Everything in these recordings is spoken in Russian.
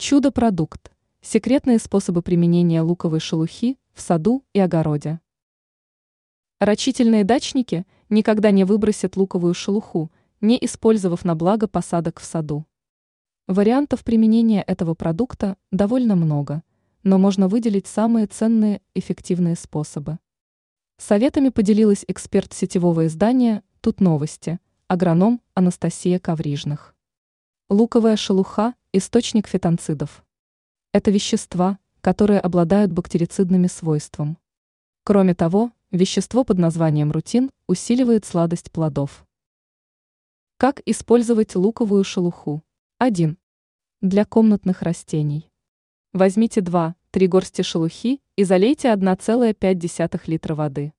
Чудо-продукт. Секретные способы применения луковой шелухи в саду и огороде. Рачительные дачники никогда не выбросят луковую шелуху, не использовав на благо посадок в саду. Вариантов применения этого продукта довольно много, но можно выделить самые ценные эффективные способы. Советами поделилась эксперт сетевого издания «Тут новости», агроном Анастасия Коврижных. Луковая шелуха – источник фитонцидов. Это вещества, которые обладают бактерицидными свойством. Кроме того, вещество под названием рутин усиливает сладость плодов. Как использовать луковую шелуху? 1. Для комнатных растений. Возьмите 2-3 горсти шелухи и залейте 1,5 литра воды.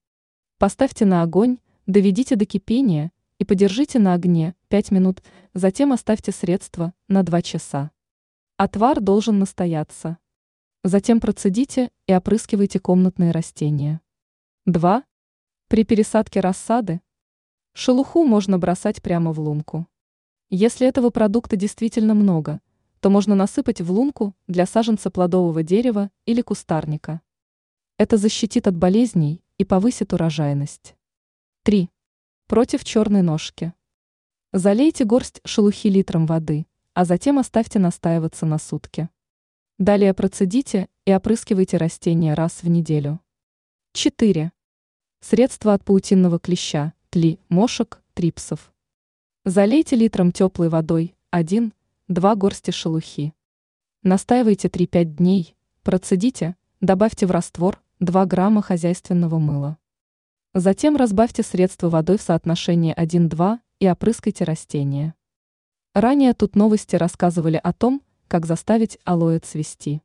Поставьте на огонь, доведите до кипения и подержите на огне 5 минут, затем оставьте средство на 2 часа. Отвар должен настояться. Затем процедите и опрыскивайте комнатные растения. 2. При пересадке рассады шелуху можно бросать прямо в лунку. Если этого продукта действительно много, то можно насыпать в лунку для саженца плодового дерева или кустарника. Это защитит от болезней и повысит урожайность. 3. Против черной ножки. Залейте горсть шелухи литром воды, а затем оставьте настаиваться на сутки. Далее процедите и опрыскивайте растения раз в неделю. 4. Средство от паутинного клеща, тли, мошек, трипсов. Залейте литром теплой водой 1-2 горсти шелухи. Настаивайте 3-5 дней, процедите, добавьте в раствор 2 грамма хозяйственного мыла. Затем разбавьте средство водой в соотношении 1-2 и опрыскайте растения. Ранее тут новости рассказывали о том, как заставить алоэ цвести.